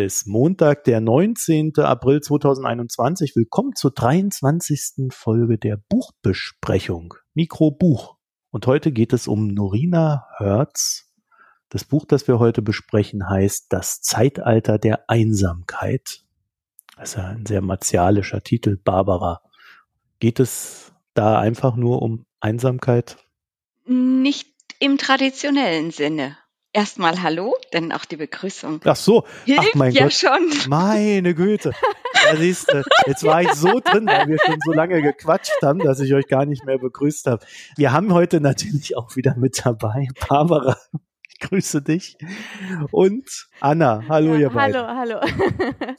Ist Montag, der 19. April 2021. Willkommen zur 23. Folge der Buchbesprechung. Mikrobuch. Und heute geht es um Norina Hertz. Das Buch, das wir heute besprechen, heißt Das Zeitalter der Einsamkeit. Das ist ja ein sehr martialischer Titel, Barbara. Geht es da einfach nur um Einsamkeit? Nicht im traditionellen Sinne. Erstmal Hallo, denn auch die Begrüßung. Ach so, hilft ach mein ja Gott. schon. Meine Güte. Ja, siehst du, jetzt war ich so drin, weil wir schon so lange gequatscht haben, dass ich euch gar nicht mehr begrüßt habe. Wir haben heute natürlich auch wieder mit dabei Barbara. Ich grüße dich. Und Anna. Hallo, Ja, ihr beiden. hallo, hallo.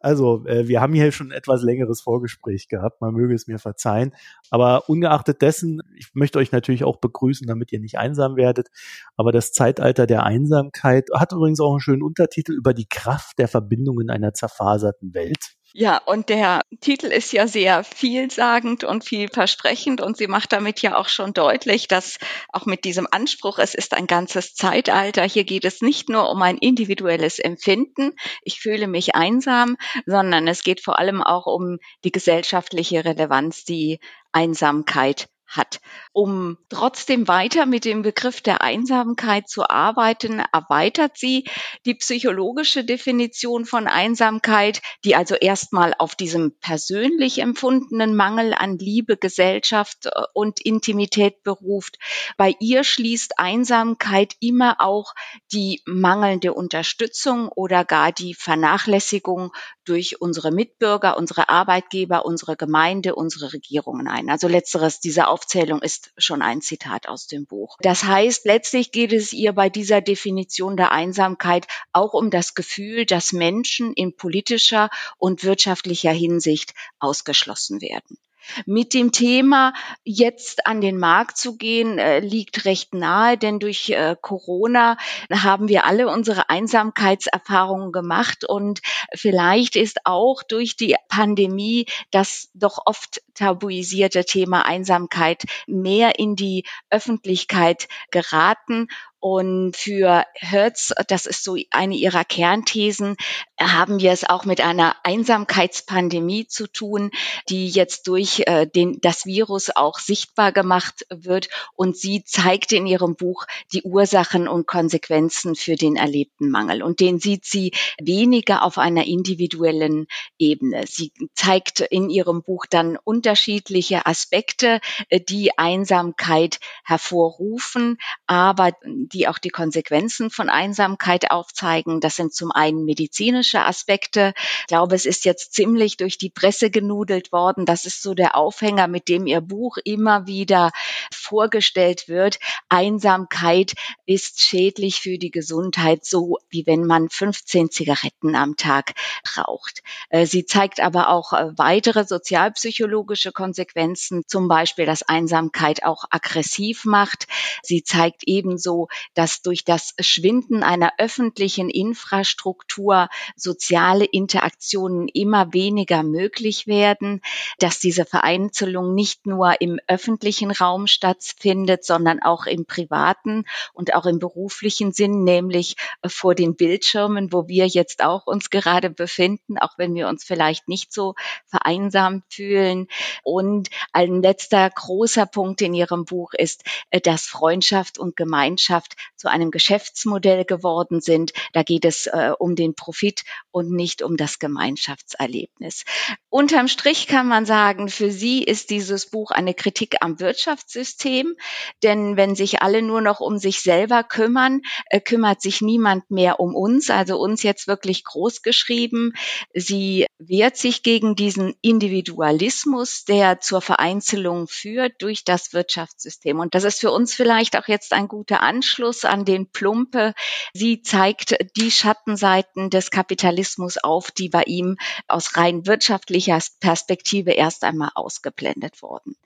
Also, äh, wir haben hier schon etwas längeres Vorgespräch gehabt. Man möge es mir verzeihen. Aber ungeachtet dessen, ich möchte euch natürlich auch begrüßen, damit ihr nicht einsam werdet. Aber das Zeitalter der Einsamkeit hat übrigens auch einen schönen Untertitel über die Kraft der Verbindung in einer zerfaserten Welt. Ja, und der Titel ist ja sehr vielsagend und vielversprechend und sie macht damit ja auch schon deutlich, dass auch mit diesem Anspruch, es ist ein ganzes Zeitalter, hier geht es nicht nur um ein individuelles Empfinden, ich fühle mich einsam, sondern es geht vor allem auch um die gesellschaftliche Relevanz, die Einsamkeit hat. Um trotzdem weiter mit dem Begriff der Einsamkeit zu arbeiten, erweitert sie die psychologische Definition von Einsamkeit, die also erstmal auf diesem persönlich empfundenen Mangel an Liebe, Gesellschaft äh, und Intimität beruft. Bei ihr schließt Einsamkeit immer auch die mangelnde Unterstützung oder gar die Vernachlässigung durch unsere Mitbürger, unsere Arbeitgeber, unsere Gemeinde, unsere Regierungen ein. Also letzteres, diese Aufzählung ist schon ein Zitat aus dem Buch. Das heißt, letztlich geht es ihr bei dieser Definition der Einsamkeit auch um das Gefühl, dass Menschen in politischer und wirtschaftlicher Hinsicht ausgeschlossen werden. Mit dem Thema jetzt an den Markt zu gehen, äh, liegt recht nahe, denn durch äh, Corona haben wir alle unsere Einsamkeitserfahrungen gemacht und vielleicht ist auch durch die Pandemie das doch oft tabuisierte Thema Einsamkeit mehr in die Öffentlichkeit geraten. Und für Hertz, das ist so eine ihrer Kernthesen, haben wir es auch mit einer Einsamkeitspandemie zu tun, die jetzt durch äh, den, das Virus auch sichtbar gemacht wird. Und sie zeigt in ihrem Buch die Ursachen und Konsequenzen für den erlebten Mangel. Und den sieht sie weniger auf einer individuellen Ebene. Sie zeigt in ihrem Buch dann unterschiedliche Aspekte, äh, die Einsamkeit hervorrufen, aber die auch die Konsequenzen von Einsamkeit aufzeigen. Das sind zum einen medizinische Aspekte. Ich glaube, es ist jetzt ziemlich durch die Presse genudelt worden. Das ist so der Aufhänger, mit dem Ihr Buch immer wieder vorgestellt wird. Einsamkeit ist schädlich für die Gesundheit, so wie wenn man 15 Zigaretten am Tag raucht. Äh, sie zeigt aber auch äh, weitere sozialpsychologische Konsequenzen, zum Beispiel, dass Einsamkeit auch aggressiv macht. Sie zeigt ebenso, dass durch das Schwinden einer öffentlichen Infrastruktur soziale Interaktionen immer weniger möglich werden, dass diese Vereinzelung nicht nur im öffentlichen Raum stattfindet, sondern auch im privaten und auch im beruflichen Sinn, nämlich äh, vor den Bildschirmen, wo wir jetzt auch uns gerade befinden, auch wenn wir uns vielleicht nicht so vereinsamt fühlen. Und ein letzter großer Punkt in Ihrem Buch ist, äh, dass Freundschaft und Gemeinschaft zu einem Geschäftsmodell geworden sind. Da geht es äh, um den Profit und nicht um das Gemeinschaftserlebnis. Unterm Strich kann man sagen, für sie ist dieses Buch eine Kritik am Wirtschaftssystem, denn wenn sich alle nur noch um sich selber kümmern, äh, kümmert sich niemand mehr um uns, also uns jetzt wirklich groß geschrieben. Sie wehrt sich gegen diesen Individualismus, der zur Vereinzelung führt durch das Wirtschaftssystem. Und das ist für uns vielleicht auch jetzt ein guter Anschluss an den Plumpe. Sie zeigt die Schattenseiten des Kapitalismus auf, die bei ihm aus rein wirtschaftlicher Perspektive erst einmal ausgeblendet wurden.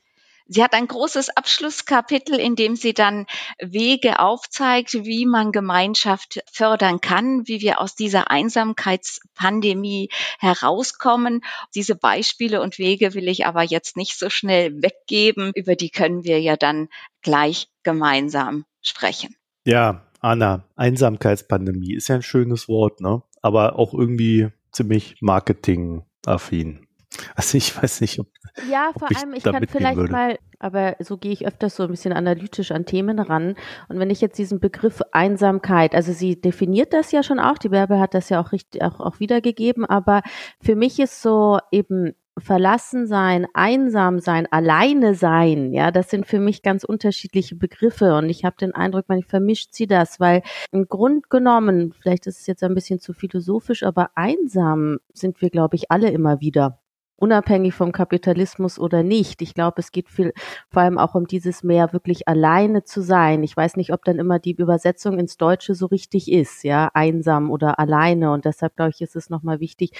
Sie hat ein großes Abschlusskapitel, in dem sie dann Wege aufzeigt, wie man Gemeinschaft fördern kann, wie wir aus dieser Einsamkeitspandemie herauskommen. Diese Beispiele und Wege will ich aber jetzt nicht so schnell weggeben. Über die können wir ja dann gleich gemeinsam sprechen. Ja, Anna, Einsamkeitspandemie ist ja ein schönes Wort, ne? aber auch irgendwie ziemlich marketingaffin. Also ich weiß nicht, ob. Ja, vor ich allem, ich kann vielleicht würde. mal, aber so gehe ich öfters so ein bisschen analytisch an Themen ran. Und wenn ich jetzt diesen Begriff Einsamkeit, also sie definiert das ja schon auch, die Bärbel hat das ja auch richtig auch, auch wiedergegeben, aber für mich ist so eben verlassen sein, einsam sein, alleine sein, ja, das sind für mich ganz unterschiedliche Begriffe und ich habe den Eindruck, man vermischt sie das, weil im Grund genommen, vielleicht ist es jetzt ein bisschen zu philosophisch, aber einsam sind wir, glaube ich, alle immer wieder unabhängig vom Kapitalismus oder nicht. Ich glaube, es geht viel, vor allem auch um dieses mehr wirklich alleine zu sein. Ich weiß nicht, ob dann immer die Übersetzung ins Deutsche so richtig ist, ja, einsam oder alleine. Und deshalb glaube ich, ist es nochmal wichtig,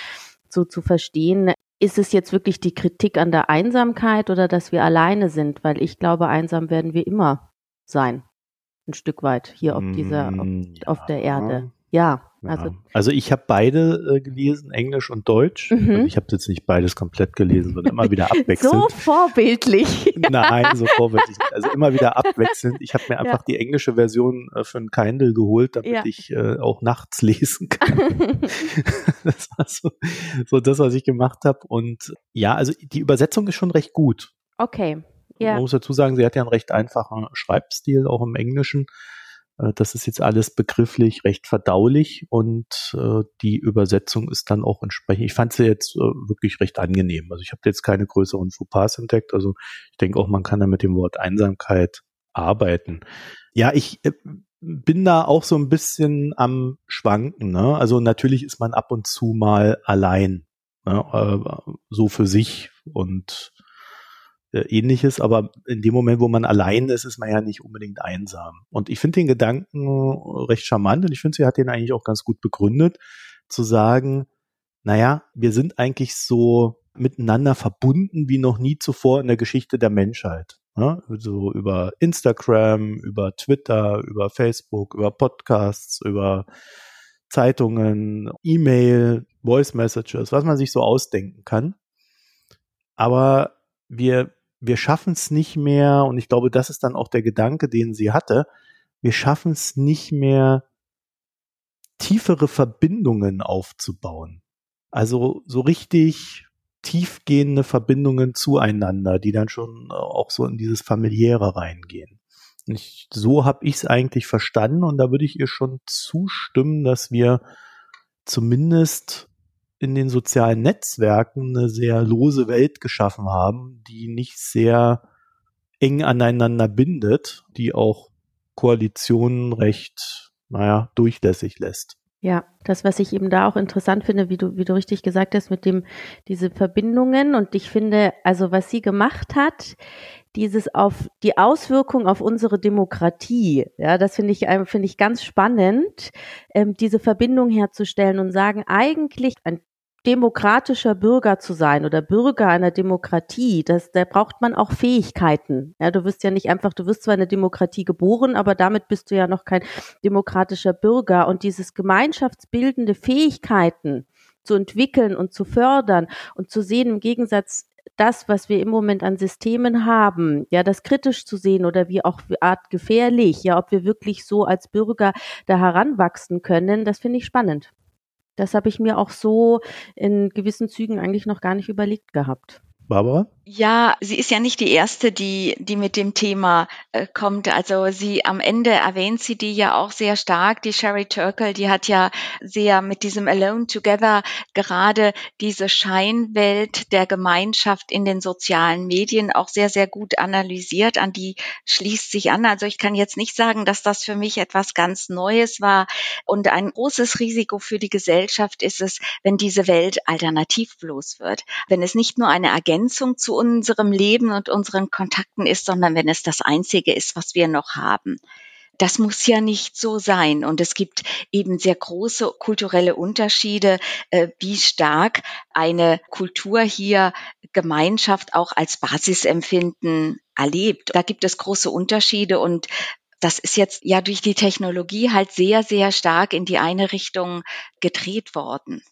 so zu verstehen, ist es jetzt wirklich die Kritik an der Einsamkeit oder dass wir alleine sind? Weil ich glaube, einsam werden wir immer sein. Ein Stück weit hier auf dieser, auf, Mm, auf der ja. Erde. Ja, Ja. also Also, ich habe beide äh, gelesen, Englisch und Deutsch. Mhm. Also ich habe jetzt nicht beides komplett gelesen, sondern immer wieder abwechselnd. so vorbildlich. Nein, so vorbildlich. Also immer wieder abwechselnd. Ich habe mir einfach die englische Version äh, für ein Kindle geholt, damit Ja. ich äh, auch nachts lesen kann. das war so, so das, was ich gemacht habe. Und ja, also die Übersetzung ist schon recht gut. okay. Ja. Man muss dazu sagen, sie hat ja einen recht einfachen Schreibstil, auch im Englischen. Äh, Das ist jetzt alles begrifflich recht verdaulich und äh, die Übersetzung ist dann auch entsprechend. Ich fand sie jetzt äh, wirklich recht angenehm. Also ich habe jetzt keine größeren Fauxpas entdeckt. Also ich denke auch, man kann da mit dem Wort Einsamkeit arbeiten. Ja, ich äh, bin da auch so ein bisschen am Schwanken. Ne? Also natürlich ist man ab und zu mal allein, ne? äh, so für sich und ähnliches, aber in dem Moment, wo man allein ist, ist man ja nicht unbedingt einsam. Und ich finde den Gedanken recht charmant und ich finde, sie hat den eigentlich auch ganz gut begründet, zu sagen, naja, wir sind eigentlich so miteinander verbunden wie noch nie zuvor in der Geschichte der Menschheit. Ja, so über Instagram, über Twitter, über Facebook, über Podcasts, über Zeitungen, E-Mail, Voice Messages, was man sich so ausdenken kann. Aber wir, wir schaffen es nicht mehr, und ich glaube, das ist dann auch der Gedanke, den sie hatte, wir schaffen es nicht mehr, tiefere Verbindungen aufzubauen. Also so richtig tiefgehende Verbindungen zueinander, die dann schon äh, auch so in dieses familiäre reingehen. Ich, so habe ich es eigentlich verstanden und da würde ich ihr schon zustimmen, dass wir zumindest in den sozialen Netzwerken eine sehr lose Welt geschaffen haben, die nicht sehr eng aneinander bindet, die auch Koalitionen recht, naja, durchlässig lässt. Ja, das, was ich eben da auch interessant finde, wie du, wie du richtig gesagt hast, mit dem, diese Verbindungen. Und ich finde, also was sie gemacht hat, dieses auf die Auswirkung auf unsere Demokratie, ja, das finde ich, ähm, finde ich ganz spannend, ähm, diese Verbindung herzustellen und sagen, eigentlich ein demokratischer Bürger zu sein oder Bürger einer Demokratie, das, da braucht man auch Fähigkeiten. Ja, du wirst ja nicht einfach, du wirst zwar in der Demokratie geboren, aber damit bist du ja noch kein demokratischer Bürger. Und dieses gemeinschaftsbildende Fähigkeiten zu entwickeln und zu fördern und zu sehen, im Gegensatz das, was wir im Moment an Systemen haben, ja, das kritisch zu sehen oder wie auch Art gefährlich, ja, ob wir wirklich so als Bürger da heranwachsen können, das finde ich spannend. Das habe ich mir auch so in gewissen Zügen eigentlich noch gar nicht überlegt gehabt. Barbara? Ja, sie ist ja nicht die erste, die, die mit dem Thema äh, kommt. Also sie am Ende erwähnt sie die ja auch sehr stark. Die Sherry Turkle, die hat ja sehr mit diesem Alone Together gerade diese Scheinwelt der Gemeinschaft in den sozialen Medien auch sehr, sehr gut analysiert. An die schließt sich an. Also ich kann jetzt nicht sagen, dass das für mich etwas ganz Neues war. Und ein großes Risiko für die Gesellschaft ist es, wenn diese Welt alternativlos wird. Wenn es nicht nur eine Ergänzung zu unserem Leben und unseren Kontakten ist, sondern wenn es das Einzige ist, was wir noch haben. Das muss ja nicht so sein. Und es gibt eben sehr große kulturelle Unterschiede, äh, wie stark eine Kultur hier Gemeinschaft auch als Basisempfinden erlebt. Da gibt es große Unterschiede und das ist jetzt ja durch die Technologie halt sehr, sehr stark in die eine Richtung gedreht worden.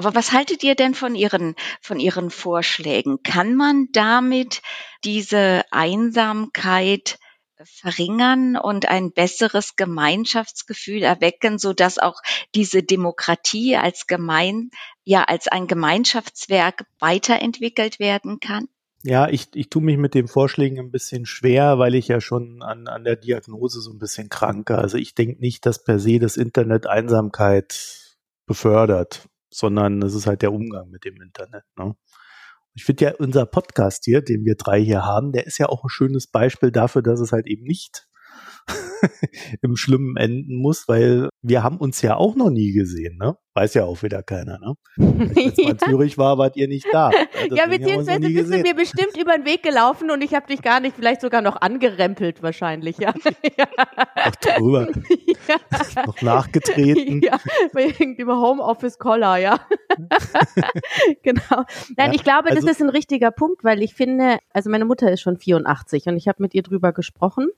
Aber was haltet ihr denn von Ihren, von Ihren Vorschlägen? Kann man damit diese Einsamkeit verringern und ein besseres Gemeinschaftsgefühl erwecken, so dass auch diese Demokratie als gemein, ja, als ein Gemeinschaftswerk weiterentwickelt werden kann? Ja, ich, ich tue mich mit den Vorschlägen ein bisschen schwer, weil ich ja schon an, an der Diagnose so ein bisschen kranke. Also ich denke nicht, dass per se das Internet Einsamkeit befördert, sondern es ist halt der Umgang mit dem Internet. Ne? Ich finde ja unser Podcast hier, den wir drei hier haben, der ist ja auch ein schönes Beispiel dafür, dass es halt eben nicht im Schlimmen enden muss, weil wir haben uns ja auch noch nie gesehen, ne? Weiß ja auch wieder keiner, ne? Als ich ja. in Zürich war, wart ihr nicht da. ja, beziehungsweise bist du mir bestimmt über den Weg gelaufen und ich habe dich gar nicht, vielleicht sogar noch angerempelt wahrscheinlich, ja. Auch drüber. Ja. noch nachgetreten. Ja, über Homeoffice Collar, ja. genau. Nein, ich glaube, also, das ist ein richtiger Punkt, weil ich finde, also meine Mutter ist schon 84 und ich habe mit ihr drüber gesprochen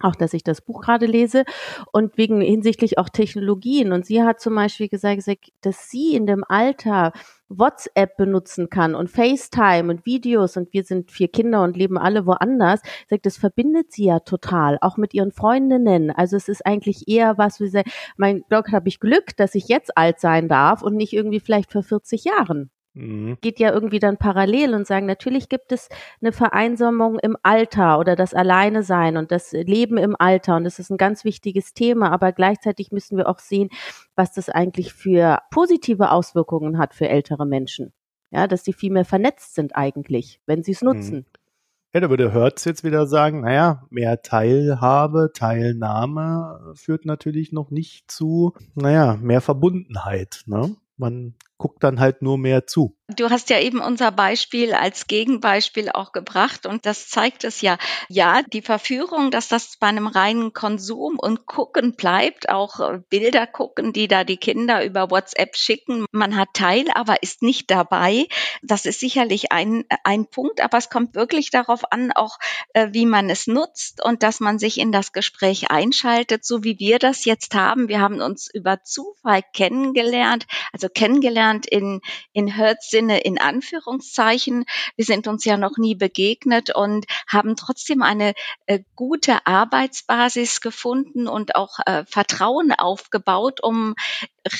auch dass ich das Buch gerade lese und wegen hinsichtlich auch Technologien. Und sie hat zum Beispiel gesagt, dass sie in dem Alter WhatsApp benutzen kann und FaceTime und Videos und wir sind vier Kinder und leben alle woanders. Sagt, das verbindet sie ja total, auch mit ihren Freundinnen. Also es ist eigentlich eher was, wie sie, mein Gott, habe ich Glück, dass ich jetzt alt sein darf und nicht irgendwie vielleicht vor 40 Jahren. Mhm. Geht ja irgendwie dann parallel und sagen, natürlich gibt es eine Vereinsamung im Alter oder das Alleine sein und das Leben im Alter und das ist ein ganz wichtiges Thema, aber gleichzeitig müssen wir auch sehen, was das eigentlich für positive Auswirkungen hat für ältere Menschen. Ja, dass sie viel mehr vernetzt sind eigentlich, wenn sie es mhm. nutzen. Mhm. Ja, da würde Hertz jetzt wieder sagen, naja, mehr Teilhabe, Teilnahme führt natürlich noch nicht zu, naja, mehr Verbundenheit. Ne? Man guckt dann halt nur mehr zu. Du hast ja eben unser Beispiel als Gegenbeispiel auch gebracht und das zeigt es ja. Ja, die Verführung, dass das bei einem reinen Konsum und Gucken bleibt, auch äh, Bilder gucken, die da die Kinder über WhatsApp schicken. Man hat Teil, aber ist nicht dabei. Das ist sicherlich ein, ein Punkt, aber es kommt wirklich darauf an, auch äh, wie man es nutzt und dass man sich in das Gespräch einschaltet, so wie wir das jetzt haben. Wir haben uns über Zufall kennengelernt, also kennengelernt in, in Hertz Sinne in Anführungszeichen. Wir sind uns ja noch nie begegnet und haben trotzdem eine äh, gute Arbeitsbasis gefunden und auch äh, Vertrauen aufgebaut, um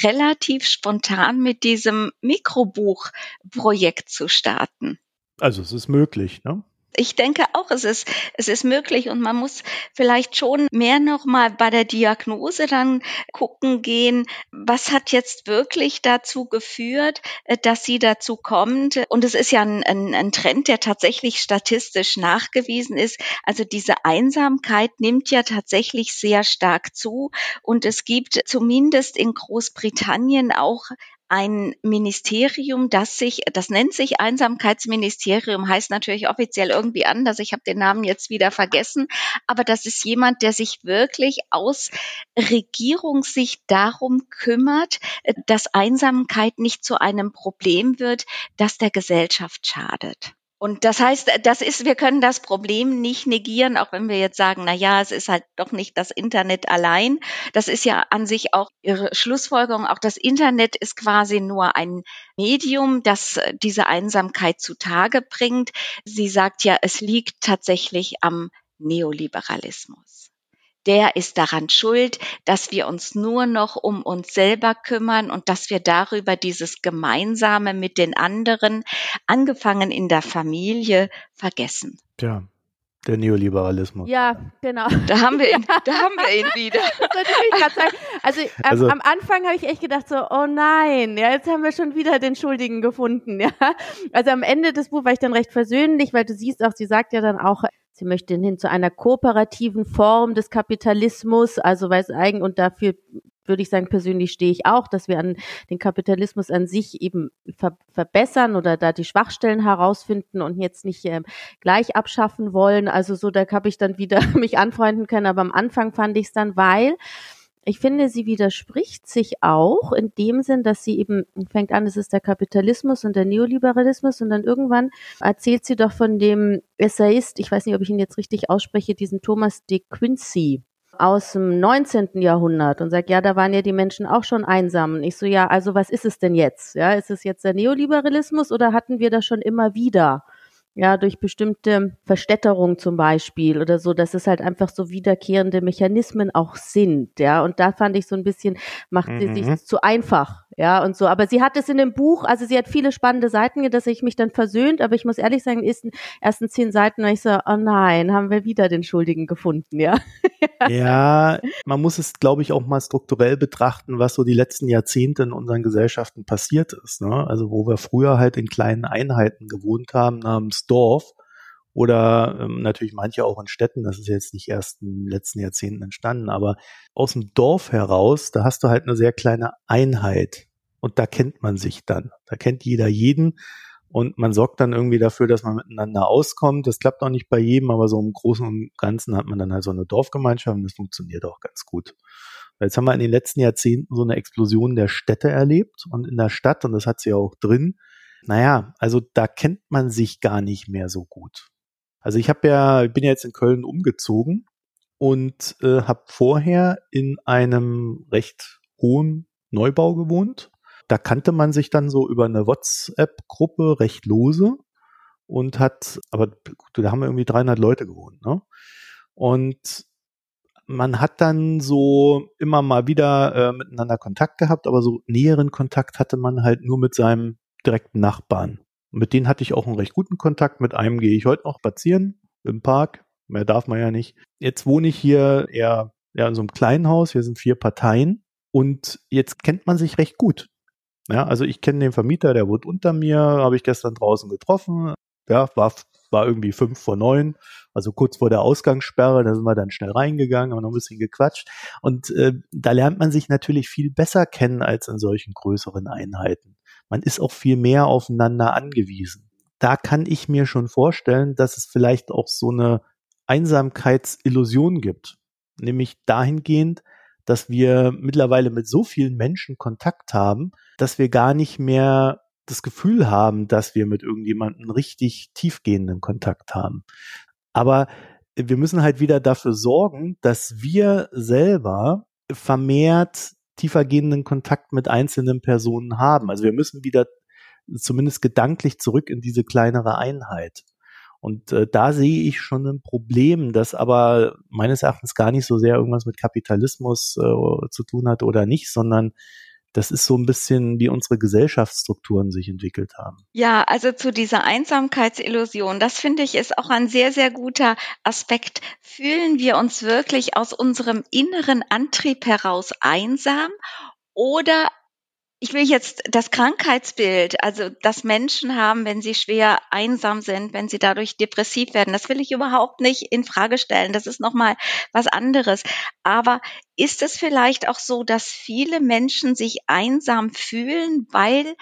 relativ spontan mit diesem Mikrobuchprojekt zu starten. Also es ist möglich, ne? Ich denke auch, es ist, es ist möglich und man muss vielleicht schon mehr nochmal bei der Diagnose dann gucken gehen, was hat jetzt wirklich dazu geführt, äh, dass sie dazu kommt. Und es ist ja ein, ein, ein Trend, der tatsächlich statistisch nachgewiesen ist. Also diese Einsamkeit nimmt ja tatsächlich sehr stark zu und es gibt zumindest in Großbritannien auch ein Ministerium, das sich, das nennt sich Einsamkeitsministerium, heißt natürlich offiziell irgendwie anders. Ich habe den Namen jetzt wieder vergessen, aber das ist jemand, der sich wirklich aus Regierungssicht darum kümmert, dass Einsamkeit nicht zu einem Problem wird, das der Gesellschaft schadet. Und das heißt, das ist, wir können das Problem nicht negieren, auch wenn wir jetzt sagen, na ja, es ist halt doch nicht das Internet allein. Das ist ja an sich auch ihre Schlussfolgerung. Auch das Internet ist quasi nur ein Medium, das diese Einsamkeit zutage bringt. Sie sagt ja, es liegt tatsächlich am Neoliberalismus der ist daran schuld, dass wir uns nur noch um uns selber kümmern und dass wir darüber dieses Gemeinsame mit den anderen, angefangen in der Familie, vergessen. Tja, der Neoliberalismus. Ja, genau. Da haben wir ihn, ja. da haben wir ihn wieder. also, also, am Anfang habe ich echt gedacht so, oh nein, ja, jetzt haben wir schon wieder den Schuldigen gefunden, ja. Also am Ende des Buches war ich dann recht versöhnlich, weil du siehst auch, sie sagt ja dann auch, Sie möchte hin zu einer kooperativen Form des Kapitalismus, also weil es eigen und dafür würde ich sagen, persönlich stehe ich auch, dass wir an den Kapitalismus an sich eben ver verbessern oder da die Schwachstellen herausfinden und jetzt nicht äh, gleich abschaffen wollen. Also so, da habe ich dann wieder mich anfreunden können. Aber am Anfang fand ich es dann, weil ich finde, sie widerspricht sich auch in dem Sinn, dass sie eben fängt an, es ist der Kapitalismus und der Neoliberalismus und dann irgendwann erzählt sie doch von dem Essayist, ich weiß nicht, ob ich ihn jetzt richtig ausspreche, diesen Thomas de Quincy aus dem 19. Jahrhundert und sagt, ja, da waren ja die Menschen auch schon einsam. Und ich so, ja, also was ist es denn jetzt? Ja, ist es jetzt der Neoliberalismus oder hatten wir das schon immer wieder? Ja, durch bestimmte Verstädterung zum Beispiel oder so, dass es halt einfach so wiederkehrende Mechanismen auch sind, ja. Und da fand ich so ein bisschen, macht sie sich Mhm. zu einfach, ja, und so. Aber sie hat es in dem Buch, also sie hat viele spannende Seiten, dass ich mich dann versöhnt, aber ich muss ehrlich sagen, in den ersten zehn Seiten war ich so, oh nein, haben wir wieder den Schuldigen gefunden, ja. Ja, man muss es, glaube ich, auch mal strukturell betrachten, was so die letzten Jahrzehnte in unseren Gesellschaften passiert ist. Ne? Also wo wir früher halt in kleinen Einheiten gewohnt haben namens Dorf oder ähm, natürlich manche auch in Städten, das ist jetzt nicht erst in den letzten Jahrzehnten entstanden, aber aus dem Dorf heraus, da hast du halt eine sehr kleine Einheit und da kennt man sich dann. Da kennt jeder jeden und man sorgt dann irgendwie dafür, dass man miteinander auskommt. Das klappt auch nicht bei jedem, aber so im Großen und Ganzen hat man dann halt so eine Dorfgemeinschaft und das funktioniert auch ganz gut. Jetzt haben wir in den letzten Jahrzehnten so eine Explosion der Städte erlebt und in der Stadt, und das hat sie ja auch drin, naja, also da kennt man sich gar nicht mehr so gut. Also ich habe ja, ich bin ja jetzt in Köln umgezogen und äh, habe vorher in einem recht hohen Neubau gewohnt. Da kannte man sich dann so über eine WhatsApp-Gruppe recht lose und hat, aber gut, da haben wir irgendwie 300 Leute gewohnt, ne? Und man hat dann so immer mal wieder äh, miteinander Kontakt gehabt, aber so näheren Kontakt hatte man halt nur mit seinem direkten Nachbarn. Mit denen hatte ich auch einen recht guten Kontakt. Mit einem gehe ich heute noch spazieren im Park. Mehr darf man ja nicht. Jetzt wohne ich hier eher ja, in so einem kleinen Haus. Hier sind vier Parteien. Und jetzt kennt man sich recht gut. Ja, also ich kenne den Vermieter, der wohnt unter mir, habe ich gestern draußen getroffen. Ja, war, war irgendwie fünf vor neun, also kurz vor der Ausgangssperre, da sind wir dann schnell reingegangen, haben noch ein bisschen gequatscht. Und äh, da lernt man sich natürlich viel besser kennen als in solchen größeren Einheiten. Man ist auch viel mehr aufeinander angewiesen. Da kann ich mir schon vorstellen, dass es vielleicht auch so eine Einsamkeitsillusion gibt. Nämlich dahingehend, dass wir mittlerweile mit so vielen Menschen Kontakt haben, dass wir gar nicht mehr das Gefühl haben, dass wir mit irgendjemandem richtig tiefgehenden Kontakt haben. Aber wir müssen halt wieder dafür sorgen, dass wir selber vermehrt tiefergehenden Kontakt mit einzelnen Personen haben. Also wir müssen wieder zumindest gedanklich zurück in diese kleinere Einheit. Und äh, da sehe ich schon ein Problem, das aber meines Erachtens gar nicht so sehr irgendwas mit Kapitalismus äh, zu tun hat oder nicht, sondern das ist so ein bisschen, wie unsere Gesellschaftsstrukturen sich entwickelt haben. Ja, also zu dieser Einsamkeitsillusion, das finde ich ist auch ein sehr, sehr guter Aspekt. Fühlen wir uns wirklich aus unserem inneren Antrieb heraus einsam oder ich will jetzt das Krankheitsbild, also dass Menschen haben, wenn sie schwer einsam sind, wenn sie dadurch depressiv werden, das will ich überhaupt nicht in Frage stellen. Das ist nochmal was anderes. Aber ist es vielleicht auch so, dass viele Menschen sich einsam fühlen, weil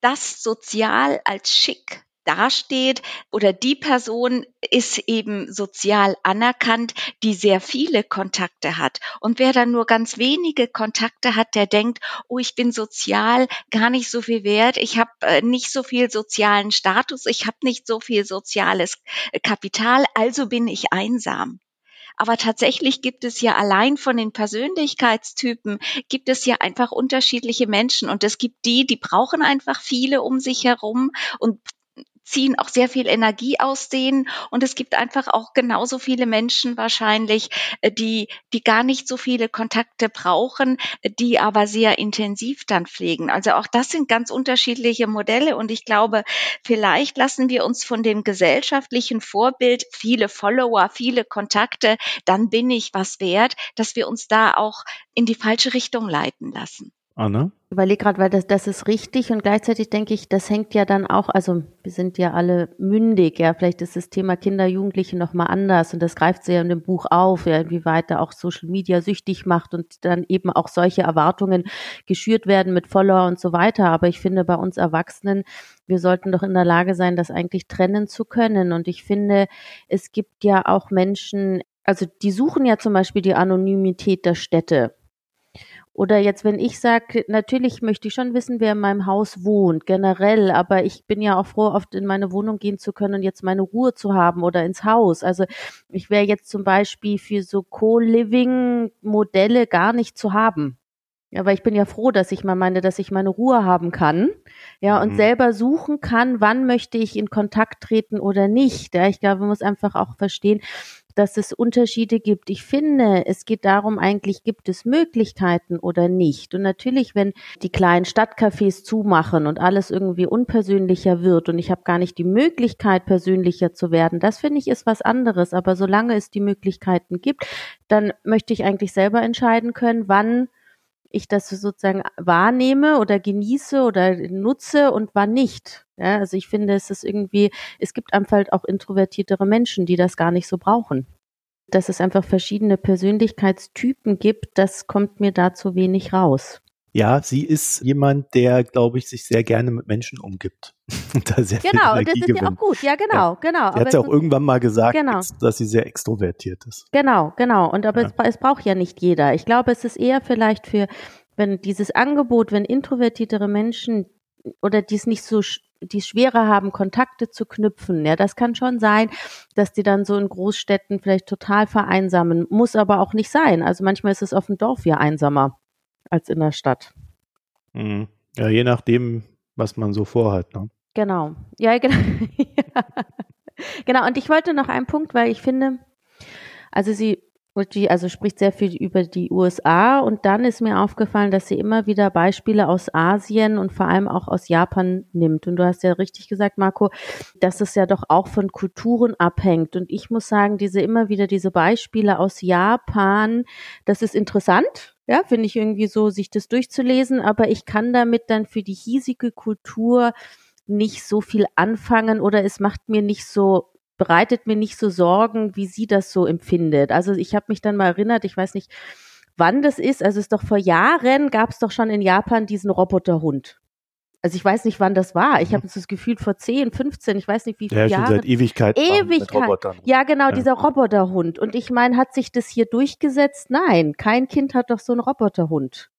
das sozial als schick dasteht oder die Person ist eben sozial anerkannt, die sehr viele Kontakte hat. Und wer dann nur ganz wenige Kontakte hat, der denkt, oh, ich bin sozial gar nicht so viel wert, ich habe äh, nicht so viel sozialen Status, ich habe nicht so viel soziales Kapital, also bin ich einsam. Aber tatsächlich gibt es ja allein von den Persönlichkeitstypen, gibt es ja einfach unterschiedliche Menschen. Und es gibt die, die brauchen einfach viele um sich herum und ziehen auch sehr viel Energie aus denen. Und es gibt einfach auch genauso viele Menschen wahrscheinlich, äh, die, die gar nicht so viele Kontakte brauchen, die aber sehr intensiv dann pflegen. Also auch das sind ganz unterschiedliche Modelle. Und ich glaube, vielleicht lassen wir uns von dem gesellschaftlichen Vorbild, viele Follower, viele Kontakte, dann bin ich was wert, dass wir uns da auch in die falsche Richtung leiten lassen. Anne? Ich überlege gerade, weil das, das ist richtig und gleichzeitig denke ich, das hängt ja dann auch, also wir sind ja alle mündig, ja, vielleicht ist das Thema Kinder, Jugendliche nochmal anders und das greift sie ja in dem Buch auf, ja, inwieweit da auch Social Media süchtig macht und dann eben auch solche Erwartungen geschürt werden mit Follower und so weiter. Aber ich finde, bei uns Erwachsenen, wir sollten doch in der Lage sein, das eigentlich trennen zu können. Und ich finde, es gibt ja auch Menschen, also die suchen ja zum Beispiel die Anonymität der Städte. Oder jetzt, wenn ich sage, natürlich möchte ich schon wissen, wer in meinem Haus wohnt, generell, aber ich bin ja auch froh, oft in meine Wohnung gehen zu können und jetzt meine Ruhe zu haben oder ins Haus. Also ich wäre jetzt zum Beispiel für so Co-Living-Modelle gar nicht zu haben. Ja, weil ich bin ja froh, dass ich mal meine, dass ich meine Ruhe haben kann. Ja, und mhm. selber suchen kann, wann möchte ich in Kontakt treten oder nicht. Ja, ich glaube, man muss einfach auch verstehen, dass es Unterschiede gibt. Ich finde, es geht darum, eigentlich gibt es Möglichkeiten oder nicht. Und natürlich, wenn die kleinen Stadtcafés zumachen und alles irgendwie unpersönlicher wird und ich habe gar nicht die Möglichkeit, persönlicher zu werden, das finde ich ist was anderes. Aber solange es die Möglichkeiten gibt, dann möchte ich eigentlich selber entscheiden können, wann ich das sozusagen wahrnehme oder genieße oder nutze und wann nicht. Ja, also ich finde, es ist irgendwie, es gibt einfach halt auch introvertiertere Menschen, die das gar nicht so brauchen. Dass es einfach verschiedene Persönlichkeitstypen gibt, das kommt mir da zu wenig raus. Ja, sie ist jemand, der, glaube ich, sich sehr gerne mit Menschen umgibt. da sehr genau, viel das ist gewinnt. ja auch gut. Ja, genau, ja. genau. Sie hat ja auch irgendwann mal gesagt, genau. dass sie sehr extrovertiert ist. Genau, genau. Und aber ja. es, es braucht ja nicht jeder. Ich glaube, es ist eher vielleicht für, wenn dieses Angebot, wenn introvertiertere Menschen oder die es nicht so die schwerer haben, Kontakte zu knüpfen. Ja, das kann schon sein, dass die dann so in Großstädten vielleicht total vereinsamen. Muss aber auch nicht sein. Also manchmal ist es auf dem Dorf ja einsamer als in der Stadt. Mhm. Ja, je nachdem, was man so vorhat. Ne? Genau. Ja, genau. genau. Und ich wollte noch einen Punkt, weil ich finde, also sie also spricht sehr viel über die USA und dann ist mir aufgefallen, dass sie immer wieder Beispiele aus Asien und vor allem auch aus Japan nimmt. Und du hast ja richtig gesagt, Marco, dass es ja doch auch von Kulturen abhängt. Und ich muss sagen, diese immer wieder diese Beispiele aus Japan, das ist interessant. Ja, finde ich irgendwie so, sich das durchzulesen, aber ich kann damit dann für die hiesige Kultur nicht so viel anfangen oder es macht mir nicht so bereitet mir nicht so Sorgen, wie sie das so empfindet. Also ich habe mich dann mal erinnert, ich weiß nicht, wann das ist. Also es ist doch vor Jahren gab es doch schon in Japan diesen Roboterhund. Also ich weiß nicht, wann das war. Ich mhm. habe das Gefühl vor 10, 15, ich weiß nicht wie viele ja, Jahre. Schon seit Ewigkeit. Ewigkeit. Ja, genau, ja. dieser Roboterhund. Und ich meine, hat sich das hier durchgesetzt? Nein, kein Kind hat doch so einen Roboterhund.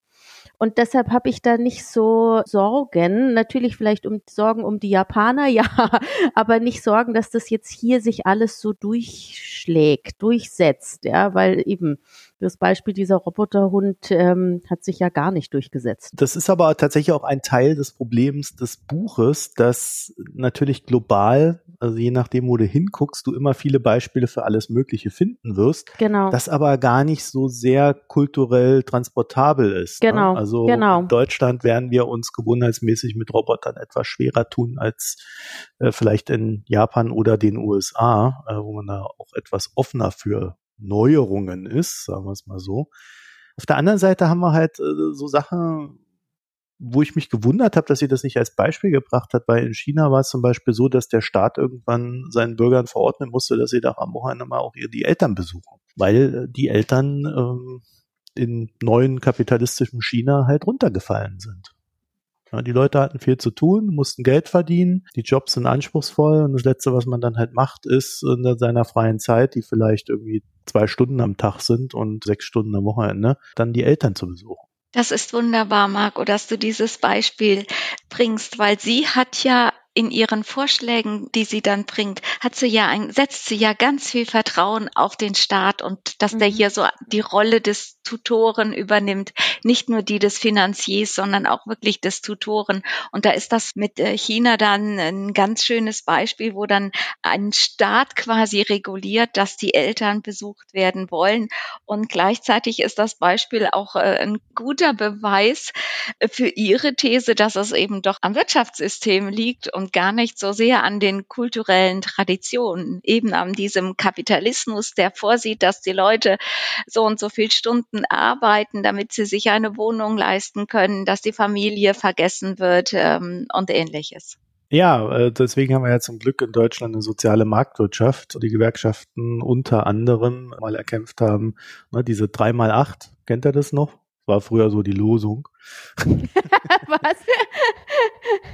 Und deshalb habe ich da nicht so Sorgen. Natürlich vielleicht um Sorgen um die Japaner, ja, aber nicht Sorgen, dass das jetzt hier sich alles so durchschlägt, durchsetzt, ja, weil eben das Beispiel dieser Roboterhund ähm, hat sich ja gar nicht durchgesetzt. Das ist aber tatsächlich auch ein Teil des Problems des Buches, dass natürlich global, also je nachdem, wo du hinguckst, du immer viele Beispiele für alles Mögliche finden wirst. Genau. Das aber gar nicht so sehr kulturell transportabel ist. Ne? Genau. Ne? Also genau. in Deutschland werden wir uns gewohnheitsmäßig mit Robotern etwas schwerer tun als äh, vielleicht in Japan oder den USA, äh, wo man da auch etwas offener für Neuerungen ist, sagen wir es mal so. Auf der anderen Seite haben wir halt äh, so Sachen, wo ich mich gewundert habe, dass sie das nicht als Beispiel gebracht hat, weil in China war es zum Beispiel so, dass der Staat irgendwann seinen Bürgern verordnen musste, dass sie doch am Wochenende mal auch die Eltern besuchen, weil die Eltern ähm, in neuen kapitalistischem China halt runtergefallen sind. Ja, die Leute hatten viel zu tun, mussten Geld verdienen, die Jobs sind anspruchsvoll und das Letzte, was man dann halt macht, ist in seiner freien Zeit, die vielleicht irgendwie zwei Stunden am Tag sind und sechs Stunden am Wochenende, dann die Eltern zu besuchen. Das ist wunderbar, Marco, dass du dieses Beispiel bringst, weil sie hat ja in ihren Vorschlägen, die sie dann bringt, hat sie ja ein, setzt sie ja ganz viel Vertrauen auf den Staat und dass mhm. der hier so die Rolle des Tutoren übernimmt, nicht nur die des Finanziers, sondern auch wirklich des Tutoren. Und da ist das mit äh, China dann ein ganz schönes Beispiel, wo dann ein Staat quasi reguliert, dass die Eltern besucht werden wollen. Und gleichzeitig ist das Beispiel auch äh, ein guter Beweis für ihre These, dass es eben doch am Wirtschaftssystem liegt und gar nicht so sehr an den kulturellen Traditionen, eben an diesem Kapitalismus, der vorsieht, dass die Leute so und so viel Stunden arbeiten, damit sie sich eine Wohnung leisten können, dass die Familie vergessen wird ähm, und ähnliches. Ja, äh, deswegen haben wir ja zum Glück in Deutschland eine soziale Marktwirtschaft, die Gewerkschaften unter anderem mal erkämpft haben, ne, diese drei mal acht, kennt ihr das noch? War früher so die Losung. Was?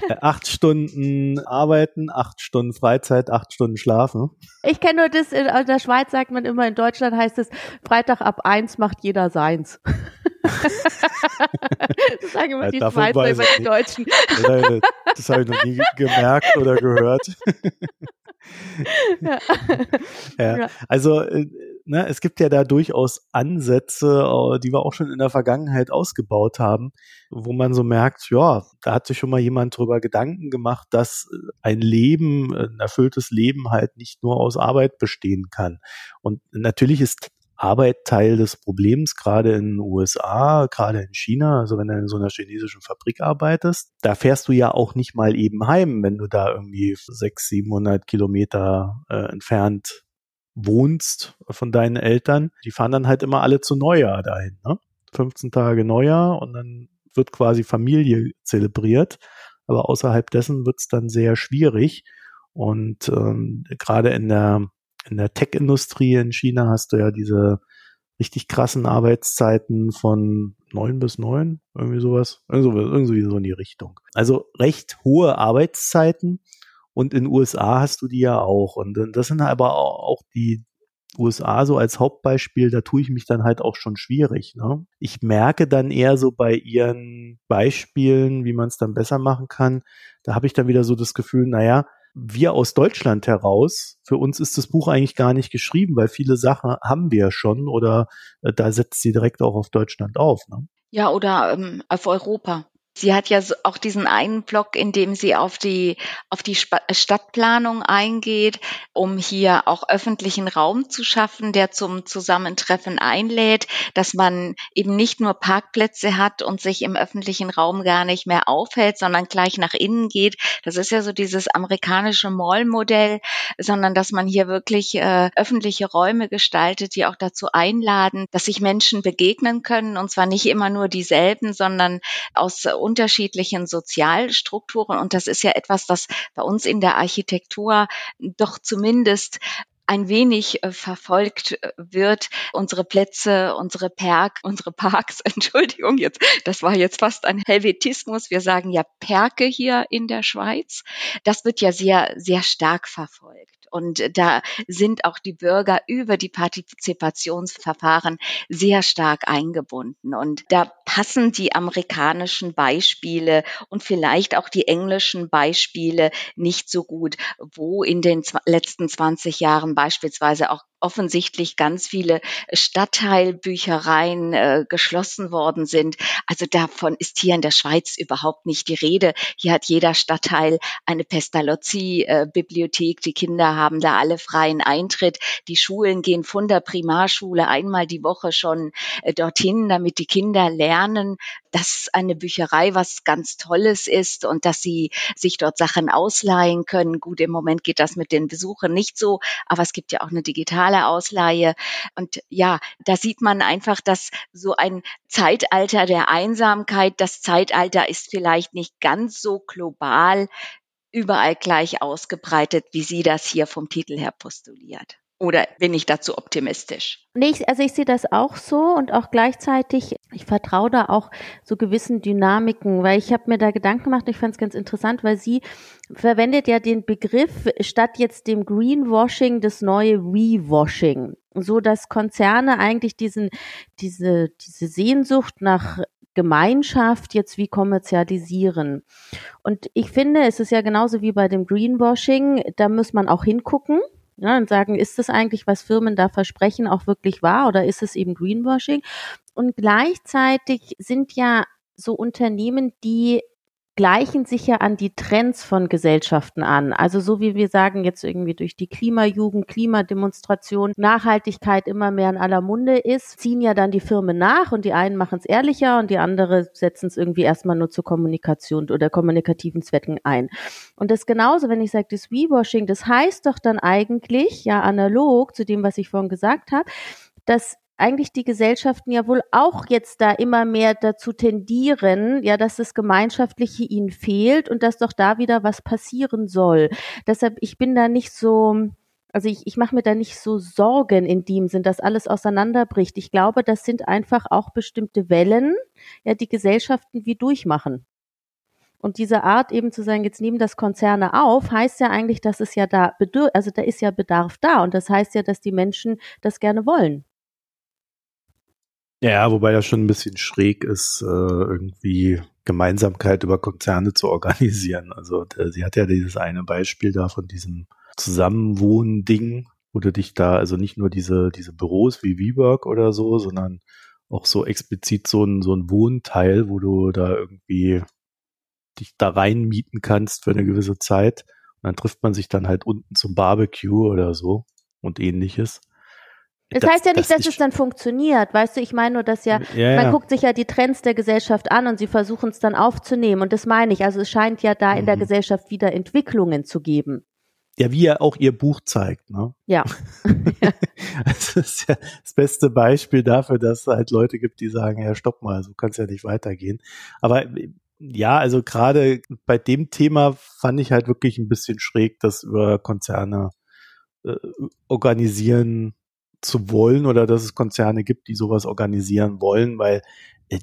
Äh, acht Stunden arbeiten, acht Stunden Freizeit, acht Stunden schlafen. Ich kenne nur das, in der Schweiz sagt man immer, in Deutschland heißt es, Freitag ab eins macht jeder seins. das sagen immer ja, die Schweizer über die Deutschen. Das habe ich noch nie gemerkt oder gehört. ja. ja. Also äh, ne, es gibt ja da durchaus Ansätze, äh, die wir auch schon in der Vergangenheit ausgebaut haben, wo man so merkt, ja, da hat sich schon mal jemand drüber Gedanken gemacht, dass ein Leben, ein erfülltes Leben halt nicht nur aus Arbeit bestehen kann. Und natürlich ist Arbeit Teil des Problems, gerade in den USA, gerade in China. Also wenn du in so einer chinesischen Fabrik arbeitest, da fährst du ja auch nicht mal eben heim, wenn du da irgendwie 600, 700 Kilometer äh, entfernt wohnst von deinen Eltern. Die fahren dann halt immer alle zu Neujahr dahin. Ne? 15 Tage Neujahr und dann wird quasi Familie zelebriert. Aber außerhalb dessen wird es dann sehr schwierig. Und ähm, gerade in der in der Tech-Industrie in China hast du ja diese richtig krassen Arbeitszeiten von neun bis neun, irgendwie sowas, irgendwie, irgendwie so in die Richtung. Also recht hohe Arbeitszeiten und in USA hast du die ja auch. Und das sind aber auch die USA so als Hauptbeispiel, da tue ich mich dann halt auch schon schwierig. Ne? Ich merke dann eher so bei ihren Beispielen, wie man es dann besser machen kann, da habe ich dann wieder so das Gefühl, naja, wir aus Deutschland heraus, für uns ist das Buch eigentlich gar nicht geschrieben, weil viele Sachen haben wir schon oder äh, da setzt sie direkt auch auf Deutschland auf. Ne? Ja, oder ähm, auf Europa. Sie hat ja auch diesen einen Block, in dem sie auf die, auf die Stadtplanung eingeht, um hier auch öffentlichen Raum zu schaffen, der zum Zusammentreffen einlädt, dass man eben nicht nur Parkplätze hat und sich im öffentlichen Raum gar nicht mehr aufhält, sondern gleich nach innen geht. Das ist ja so dieses amerikanische Mall-Modell, sondern dass man hier wirklich äh, öffentliche Räume gestaltet, die auch dazu einladen, dass sich Menschen begegnen können und zwar nicht immer nur dieselben, sondern aus unterschiedlichen Sozialstrukturen. Und das ist ja etwas, das bei uns in der Architektur doch zumindest ein wenig äh, verfolgt äh, wird. Unsere Plätze, unsere Park, unsere Parks, Entschuldigung, jetzt, das war jetzt fast ein Helvetismus. Wir sagen ja Perke hier in der Schweiz. Das wird ja sehr, sehr stark verfolgt. Und da sind auch die Bürger über die Partizipationsverfahren sehr stark eingebunden. Und da passen die amerikanischen Beispiele und vielleicht auch die englischen Beispiele nicht so gut, wo in den letzten 20 Jahren beispielsweise auch offensichtlich ganz viele Stadtteilbüchereien äh, geschlossen worden sind. Also davon ist hier in der Schweiz überhaupt nicht die Rede. Hier hat jeder Stadtteil eine Pestalozzi-Bibliothek. Äh, die Kinder haben da alle freien Eintritt. Die Schulen gehen von der Primarschule einmal die Woche schon äh, dorthin, damit die Kinder lernen, dass eine Bücherei was ganz Tolles ist und dass sie sich dort Sachen ausleihen können. Gut, im Moment geht das mit den Besuchern nicht so, aber es gibt ja auch eine digitale Ausleihe. Und ja, da sieht man einfach, dass so ein Zeitalter der Einsamkeit, das Zeitalter ist vielleicht nicht ganz so global überall gleich ausgebreitet, wie sie das hier vom Titel her postuliert. Oder bin ich dazu optimistisch? Nee, ich, also ich sehe das auch so und auch gleichzeitig, ich vertraue da auch so gewissen Dynamiken, weil ich habe mir da Gedanken gemacht, ich fand es ganz interessant, weil sie verwendet ja den Begriff statt jetzt dem Greenwashing das neue Rewashing, so dass Konzerne eigentlich diesen diese diese Sehnsucht nach Gemeinschaft jetzt wie kommerzialisieren. Und ich finde, es ist ja genauso wie bei dem Greenwashing, da muss man auch hingucken ja, und sagen, ist das eigentlich, was Firmen da versprechen, auch wirklich wahr oder ist es eben Greenwashing? Und gleichzeitig sind ja so Unternehmen, die gleichen sich ja an die Trends von Gesellschaften an. Also so wie wir sagen, jetzt irgendwie durch die Klimajugend, Klimademonstration, Nachhaltigkeit immer mehr in aller Munde ist, ziehen ja dann die Firmen nach und die einen machen es ehrlicher und die andere setzen es irgendwie erstmal nur zur Kommunikation oder kommunikativen Zwecken ein. Und das genauso, wenn ich sage, das Rewashing, das heißt doch dann eigentlich, ja analog zu dem, was ich vorhin gesagt habe, dass eigentlich die Gesellschaften ja wohl auch jetzt da immer mehr dazu tendieren, ja, dass das Gemeinschaftliche ihnen fehlt und dass doch da wieder was passieren soll. Deshalb, ich bin da nicht so, also ich, ich mache mir da nicht so Sorgen in dem Sinn, dass alles auseinanderbricht. Ich glaube, das sind einfach auch bestimmte Wellen, ja, die Gesellschaften wie durchmachen. Und diese Art eben zu sagen, jetzt nehmen das Konzerne auf, heißt ja eigentlich, dass es ja da, also da ist ja Bedarf da. Und das heißt ja, dass die Menschen das gerne wollen. Ja, wobei das schon ein bisschen schräg ist, äh, irgendwie Gemeinsamkeit über Konzerne zu organisieren. Also sie hat ja dieses eine Beispiel da von diesem Zusammenwohnen-Ding, wo du dich da, also nicht nur diese, diese Büros wie WeWork oder so, sondern auch so explizit so ein, so ein Wohnteil, wo du da irgendwie dich da reinmieten kannst für eine gewisse Zeit. Und dann trifft man sich dann halt unten zum Barbecue oder so und ähnliches. Es das heißt ja nicht, das dass es dann funktioniert. Weißt du, ich meine nur, dass ja, ja man ja. guckt sich ja die Trends der Gesellschaft an und sie versuchen es dann aufzunehmen. Und das meine ich. Also es scheint ja da mhm. in der mhm. Gesellschaft wieder Entwicklungen zu geben. Ja, wie ja auch ihr Buch zeigt, ne? Ja. das ist ja das beste Beispiel dafür, dass es halt Leute gibt, die sagen, ja, stopp mal, so kann es ja nicht weitergehen. Aber ja, also gerade bei dem Thema fand ich halt wirklich ein bisschen schräg, das über Konzerne äh, organisieren zu wollen oder dass es Konzerne gibt, die sowas organisieren wollen, weil äh,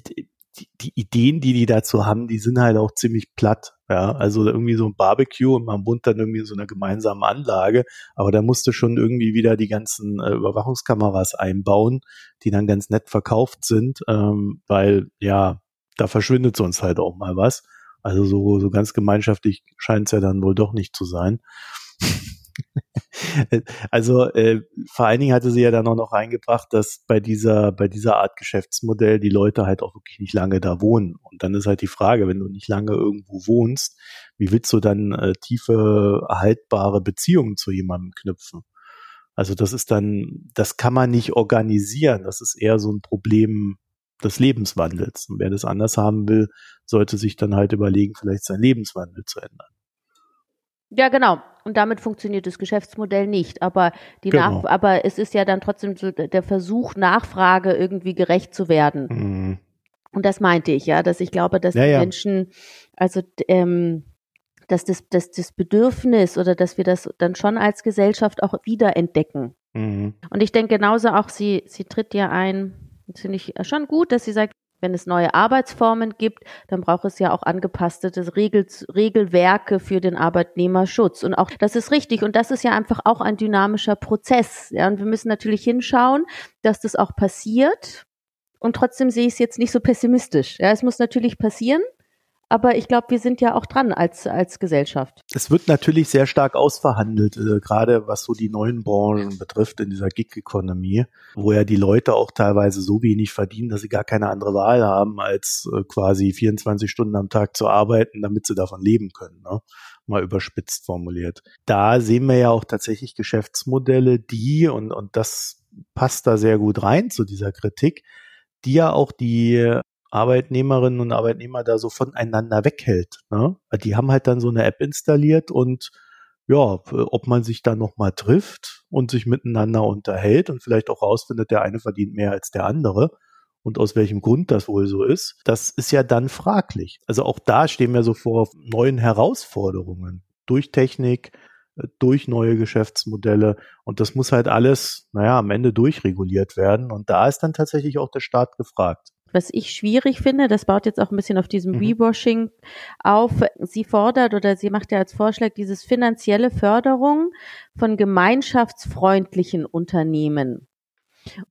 die, Ideen, die die dazu haben, die sind halt auch ziemlich platt. Ja, also irgendwie so ein Barbecue und man wohnt dann irgendwie in so einer gemeinsamen Anlage, aber da musste schon irgendwie wieder die ganzen äh, Überwachungskameras einbauen, die dann ganz nett verkauft sind, ähm, weil ja, da verschwindet sonst halt auch mal was. Also so, so ganz gemeinschaftlich scheint es ja dann wohl doch nicht zu sein. also äh, vor allen Dingen hatte sie ja dann auch noch reingebracht, dass bei dieser, bei dieser Art Geschäftsmodell die Leute halt auch wirklich nicht lange da wohnen. Und dann ist halt die Frage, wenn du nicht lange irgendwo wohnst, wie willst du dann äh, tiefe, erhaltbare Beziehungen zu jemandem knüpfen? Also das ist dann, das kann man nicht organisieren. Das ist eher so ein Problem des Lebenswandels. Und wer das anders haben will, sollte sich dann halt überlegen, vielleicht seinen Lebenswandel zu ändern. Ja, genau. Und damit funktioniert das Geschäftsmodell nicht. Aber die genau. Nach aber es ist ja dann trotzdem so der Versuch, Nachfrage irgendwie gerecht zu werden. Mhm. Und das meinte ich, ja, dass ich glaube, dass ja, die ja. Menschen, also ähm, dass das, dass das Bedürfnis oder dass wir das dann schon als Gesellschaft auch wiederentdecken. Mhm. Und ich denke genauso auch, sie, sie tritt ja ein, finde ich schon gut, dass sie sagt, wenn es neue Arbeitsformen gibt, dann braucht es ja auch angepasste Regel, Regelwerke für den Arbeitnehmerschutz. Und auch das ist richtig. Und das ist ja einfach auch ein dynamischer Prozess. Ja, und wir müssen natürlich hinschauen, dass das auch passiert. Und trotzdem sehe ich es jetzt nicht so pessimistisch. Ja, es muss natürlich passieren. Aber ich glaube, wir sind ja auch dran als, als Gesellschaft. Es wird natürlich sehr stark ausverhandelt, äh, gerade was so die neuen Branchen betrifft in dieser Gig-Economy, wo ja die Leute auch teilweise so wenig verdienen, dass sie gar keine andere Wahl haben, als äh, quasi 24 Stunden am Tag zu arbeiten, damit sie davon leben können. Ne? Mal überspitzt formuliert. Da sehen wir ja auch tatsächlich Geschäftsmodelle, die, und, und das passt da sehr gut rein zu dieser Kritik, die ja auch die Arbeitnehmerinnen und Arbeitnehmer da so voneinander weghält. Ne? Die haben halt dann so eine App installiert und ja, ob man sich da nochmal trifft und sich miteinander unterhält und vielleicht auch rausfindet, der eine verdient mehr als der andere und aus welchem Grund das wohl so ist, das ist ja dann fraglich. Also auch da stehen wir so vor neuen Herausforderungen durch Technik, durch neue Geschäftsmodelle und das muss halt alles, naja, am Ende durchreguliert werden und da ist dann tatsächlich auch der Staat gefragt was ich schwierig finde, das baut jetzt auch ein bisschen auf diesem mhm. Rewashing auf. Sie fordert oder sie macht ja als Vorschlag dieses finanzielle Förderung von gemeinschaftsfreundlichen Unternehmen.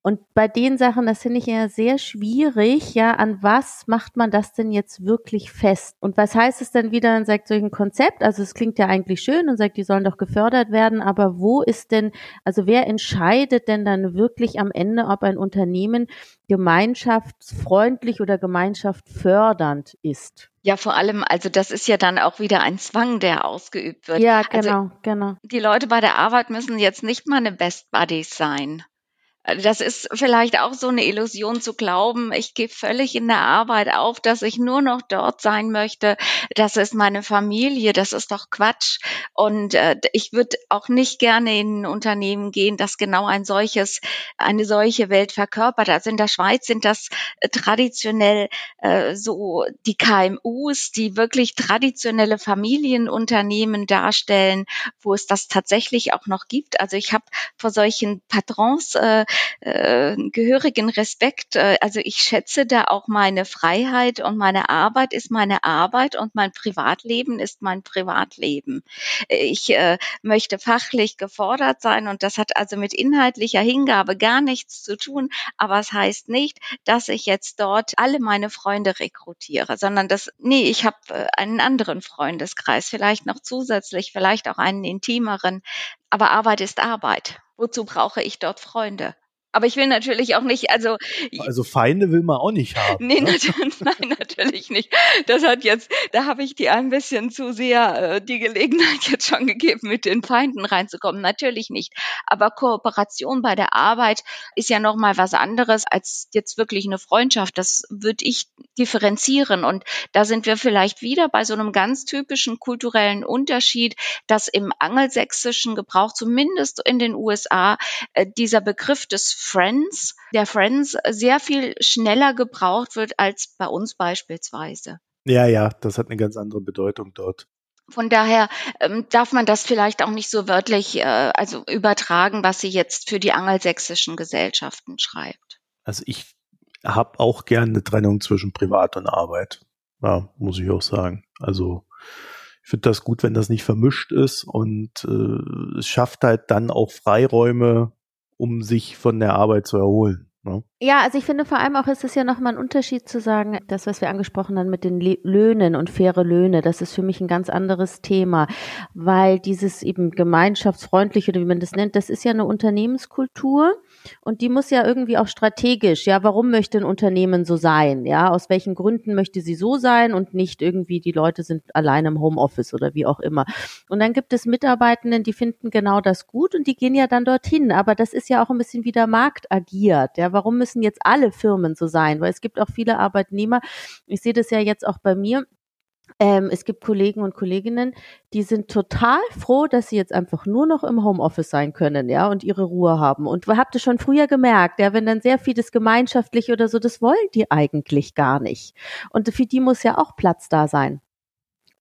Und bei den Sachen, das finde ich ja sehr schwierig, ja, an was macht man das denn jetzt wirklich fest? Und was heißt es dann wieder, dann sagt solch ein Konzept, also es klingt ja eigentlich schön und sagt, die sollen doch gefördert werden, aber wo ist denn, also wer entscheidet denn dann wirklich am Ende, ob ein Unternehmen gemeinschaftsfreundlich oder gemeinschaftsfördernd ist? Ja, vor allem, also das ist ja dann auch wieder ein Zwang, der ausgeübt wird. Ja, also genau, also, genau. Die Leute bei der Arbeit müssen jetzt nicht mal eine Best Buddies sein. Das ist vielleicht auch so eine Illusion zu glauben, ich gehe völlig in der Arbeit auf, dass ich nur noch dort sein möchte. Das ist meine Familie, das ist doch Quatsch. Und äh, ich würde auch nicht gerne in ein Unternehmen gehen, das genau ein solches, eine solche Welt verkörpert. Also in der Schweiz sind das äh, traditionell äh, so die KMUs, die wirklich traditionelle Familienunternehmen darstellen, wo es das tatsächlich auch noch gibt. Also ich habe vor solchen Patrons äh, äh, gehörigen Respekt. Äh, also ich schätze da auch meine Freiheit und meine Arbeit ist meine Arbeit und mein Privatleben ist mein Privatleben. Ich äh, möchte fachlich gefordert sein und das hat also mit inhaltlicher Hingabe gar nichts zu tun, aber es heißt nicht, dass ich jetzt dort alle meine Freunde rekrutiere, sondern das, nee, ich habe äh, einen anderen Freundeskreis, vielleicht noch zusätzlich, vielleicht auch einen intimeren, aber Arbeit ist Arbeit. Wozu brauche ich dort Freunde? Aber ich will natürlich auch nicht, also. Also Feinde will man auch nicht haben. Nee, ne? natürlich, nein, natürlich nicht. Das hat jetzt, da habe ich dir ein bisschen zu sehr äh, die Gelegenheit jetzt schon gegeben, mit den Feinden reinzukommen. Natürlich nicht. Aber Kooperation bei der Arbeit ist ja nochmal was anderes als jetzt wirklich eine Freundschaft. Das würde ich differenzieren. Und da sind wir vielleicht wieder bei so einem ganz typischen kulturellen Unterschied, dass im angelsächsischen Gebrauch, zumindest in den USA, äh, dieser Begriff des Friends, der Friends sehr viel schneller gebraucht wird als bei uns beispielsweise. Ja, ja, das hat eine ganz andere Bedeutung dort. Von daher ähm, darf man das vielleicht auch nicht so wörtlich äh, also übertragen, was sie jetzt für die angelsächsischen Gesellschaften schreibt. Also ich habe auch gerne eine Trennung zwischen Privat und Arbeit. Ja, muss ich auch sagen. Also ich finde das gut, wenn das nicht vermischt ist und äh, es schafft halt dann auch Freiräume, um sich von der Arbeit zu erholen. Ne? Ja, also ich finde vor allem auch ist es ja nochmal ein Unterschied zu sagen, das, was wir angesprochen haben mit den Löhnen und faire Löhne, das ist für mich ein ganz anderes Thema, weil dieses eben gemeinschaftsfreundliche oder wie man das nennt, das ist ja eine Unternehmenskultur und die muss ja irgendwie auch strategisch, ja, warum möchte ein Unternehmen so sein, ja, aus welchen Gründen möchte sie so sein und nicht irgendwie die Leute sind allein im Homeoffice oder wie auch immer. Und dann gibt es Mitarbeitenden, die finden genau das gut und die gehen ja dann dorthin, aber das ist ja auch ein bisschen wie der Markt agiert, ja, warum müssen jetzt alle Firmen so sein? Weil es gibt auch viele Arbeitnehmer, ich sehe das ja jetzt auch bei mir, ähm, es gibt Kollegen und Kolleginnen, die sind total froh, dass sie jetzt einfach nur noch im Homeoffice sein können, ja, und ihre Ruhe haben. Und habt ihr schon früher gemerkt, ja, wenn dann sehr vieles gemeinschaftlich oder so, das wollen die eigentlich gar nicht. Und für die muss ja auch Platz da sein.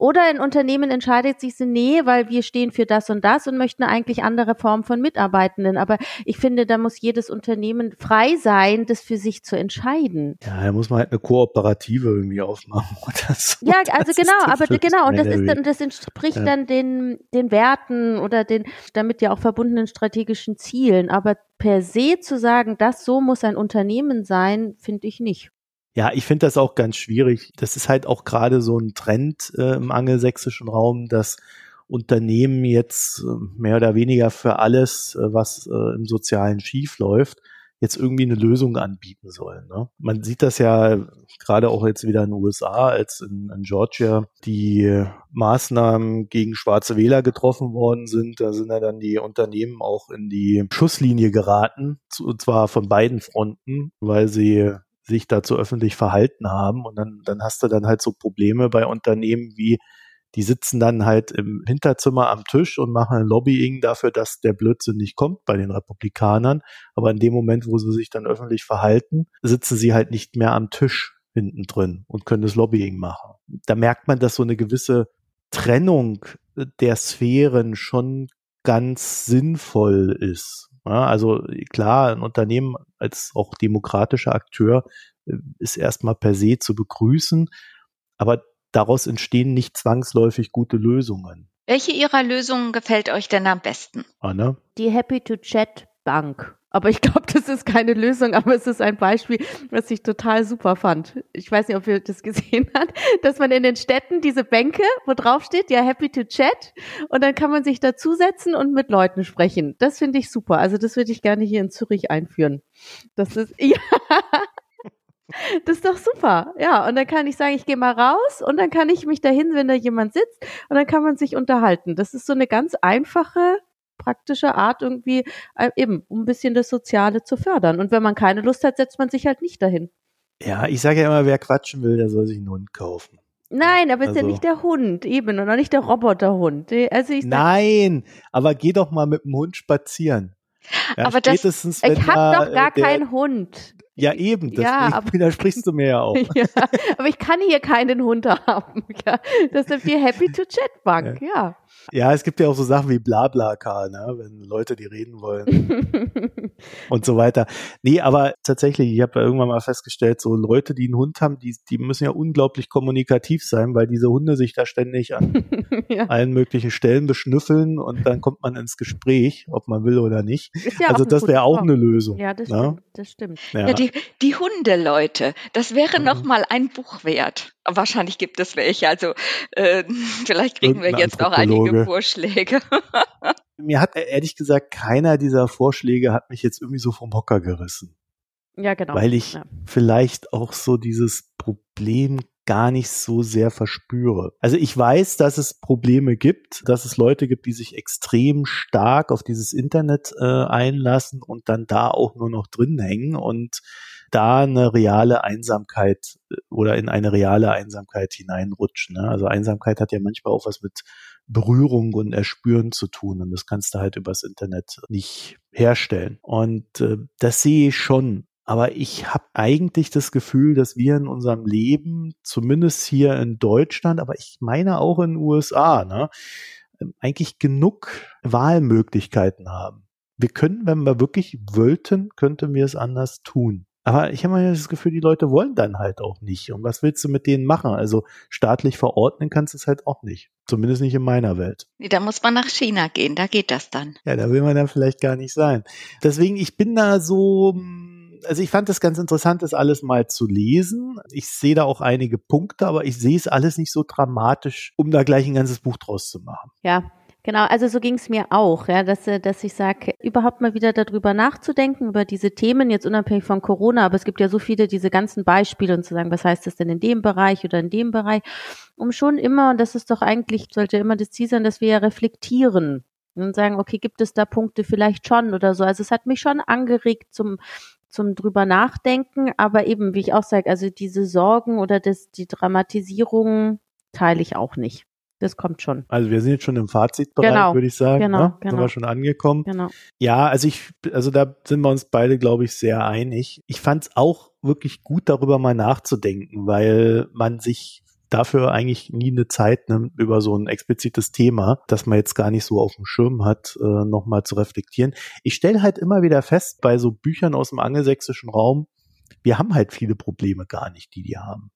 Oder ein Unternehmen entscheidet sich so, nee, weil wir stehen für das und das und möchten eigentlich andere Formen von Mitarbeitenden. Aber ich finde, da muss jedes Unternehmen frei sein, das für sich zu entscheiden. Ja, da muss man halt eine Kooperative irgendwie aufmachen oder so. Ja, also das genau, aber genau, und das ist dann, das entspricht ja. dann den, den Werten oder den damit ja auch verbundenen strategischen Zielen. Aber per se zu sagen, das so muss ein Unternehmen sein, finde ich nicht. Ja, ich finde das auch ganz schwierig. Das ist halt auch gerade so ein Trend äh, im angelsächsischen Raum, dass Unternehmen jetzt äh, mehr oder weniger für alles, äh, was äh, im Sozialen schief läuft, jetzt irgendwie eine Lösung anbieten sollen. Ne? Man sieht das ja gerade auch jetzt wieder in den USA, als in, in Georgia die Maßnahmen gegen schwarze Wähler getroffen worden sind. Da sind ja dann die Unternehmen auch in die Schusslinie geraten, und zwar von beiden Fronten, weil sie sich dazu öffentlich verhalten haben. Und dann, dann hast du dann halt so Probleme bei Unternehmen wie, die sitzen dann halt im Hinterzimmer am Tisch und machen Lobbying dafür, dass der Blödsinn nicht kommt bei den Republikanern. Aber in dem Moment, wo sie sich dann öffentlich verhalten, sitzen sie halt nicht mehr am Tisch hinten drin und können das Lobbying machen. Da merkt man, dass so eine gewisse Trennung der Sphären schon ganz sinnvoll ist. Ja, also klar, ein Unternehmen als auch demokratischer Akteur äh, ist erstmal per se zu begrüßen, aber daraus entstehen nicht zwangsläufig gute Lösungen. Welche Ihrer Lösungen gefällt euch denn am besten? Anna? Die Happy to Chat Bank. Aber ich glaube, das ist keine Lösung, aber es ist ein Beispiel, was ich total super fand. Ich weiß nicht, ob ihr das gesehen habt, dass man in den Städten diese Bänke, wo drauf steht, ja, happy to chat, und dann kann man sich dazusetzen und mit Leuten sprechen. Das finde ich super. Also das würde ich gerne hier in Zürich einführen. Das ist, ja. Das ist doch super. Ja, und dann kann ich sagen, ich gehe mal raus und dann kann ich mich dahin, wenn da jemand sitzt und dann kann man sich unterhalten. Das ist so eine ganz einfache praktische Art irgendwie äh, eben, um ein bisschen das Soziale zu fördern. Und wenn man keine Lust hat, setzt man sich halt nicht dahin. Ja, ich sage ja immer, wer quatschen will, der soll sich einen Hund kaufen. Nein, aber also, ist ja nicht der Hund, eben, und auch nicht der Roboterhund. Also ich Nein, aber geh doch mal mit dem Hund spazieren. Ja, aber das, ich habe doch gar keinen Hund. Ja, eben, das ja, widersprichst du mir ja auch. Ja, aber ich kann hier keinen Hund haben. Ja. Das ist die Happy to Chat Bank, ja. ja. Ja, es gibt ja auch so Sachen wie Blabla-Car, ne? wenn Leute die reden wollen und so weiter. Nee, aber tatsächlich, ich habe ja irgendwann mal festgestellt, so Leute, die einen Hund haben, die, die müssen ja unglaublich kommunikativ sein, weil diese Hunde sich da ständig an ja. allen möglichen Stellen beschnüffeln und dann kommt man ins Gespräch, ob man will oder nicht. Ja also das wäre auch eine Lösung. Ja, das ne? stimmt. Das stimmt. Ja. ja die, die Hundeleute, das wäre mhm. noch mal ein Buch wert. Wahrscheinlich gibt es welche. Also äh, vielleicht kriegen wir jetzt auch einige Vorschläge. Mir hat ehrlich gesagt keiner dieser Vorschläge hat mich jetzt irgendwie so vom Hocker gerissen. Ja, genau. Weil ich ja. vielleicht auch so dieses Problem gar nicht so sehr verspüre. Also ich weiß, dass es Probleme gibt, dass es Leute gibt, die sich extrem stark auf dieses Internet äh, einlassen und dann da auch nur noch drin hängen und da eine reale Einsamkeit äh, oder in eine reale Einsamkeit hineinrutschen. Ne? Also Einsamkeit hat ja manchmal auch was mit Berührung und Erspüren zu tun und das kannst du halt übers Internet nicht herstellen. Und äh, das sehe ich schon aber ich habe eigentlich das Gefühl, dass wir in unserem Leben, zumindest hier in Deutschland, aber ich meine auch in den USA, ne, ähm, eigentlich genug Wahlmöglichkeiten haben. Wir können, wenn wir wirklich wollten, könnten wir es anders tun. Aber ich habe mal das Gefühl, die Leute wollen dann halt auch nicht. Und was willst du mit denen machen? Also staatlich verordnen kannst du es halt auch nicht. Zumindest nicht in meiner Welt. Da muss man nach China gehen, da geht das dann. Ja, da will man dann vielleicht gar nicht sein. Deswegen, ich bin da so, also ich fand es ganz interessant, das alles mal zu lesen. Ich sehe da auch einige Punkte, aber ich sehe es alles nicht so dramatisch, um da gleich ein ganzes Buch draus zu machen. Ja, Genau, also so ging es mir auch, ja, dass, äh, dass ich sage, überhaupt mal wieder darüber nachzudenken, über diese Themen, jetzt unabhängig von Corona, aber es gibt ja so viele diese ganzen Beispiele und zu sagen, was heißt das denn in dem Bereich oder in dem Bereich, um schon immer, und das ist doch eigentlich, sollte immer das Ziel sein, dass wir ja reflektieren und sagen, okay, gibt es da Punkte vielleicht schon oder so. Also es hat mich schon angeregt zum zum drüber nachdenken, aber eben, wie ich auch sage, also diese Sorgen oder das, die Dramatisierung teile ich auch nicht. Das kommt schon. Also wir sind jetzt schon im Fazitbereich, genau, würde ich sagen. Genau, ne? genau. Sind wir schon angekommen. Genau. Ja, also ich, also da sind wir uns beide, glaube ich, sehr einig. Ich fand es auch wirklich gut, darüber mal nachzudenken, weil man sich dafür eigentlich nie eine Zeit nimmt, über so ein explizites Thema, das man jetzt gar nicht so auf dem Schirm hat, äh, nochmal zu reflektieren. Ich stelle halt immer wieder fest, bei so Büchern aus dem angelsächsischen Raum, wir haben halt viele Probleme gar nicht, die die haben.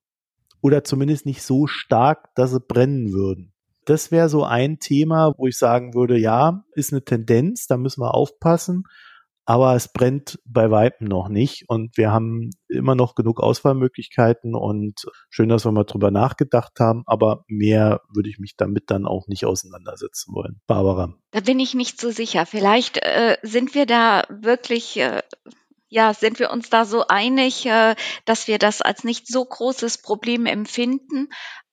Oder zumindest nicht so stark, dass sie brennen würden. Das wäre so ein Thema, wo ich sagen würde, ja, ist eine Tendenz, da müssen wir aufpassen aber es brennt bei Weitem noch nicht und wir haben immer noch genug Auswahlmöglichkeiten und schön, dass wir mal drüber nachgedacht haben, aber mehr würde ich mich damit dann auch nicht auseinandersetzen wollen. Barbara. Da bin ich nicht so sicher. Vielleicht äh, sind wir da wirklich äh, ja, sind wir uns da so einig, äh, dass wir das als nicht so großes Problem empfinden.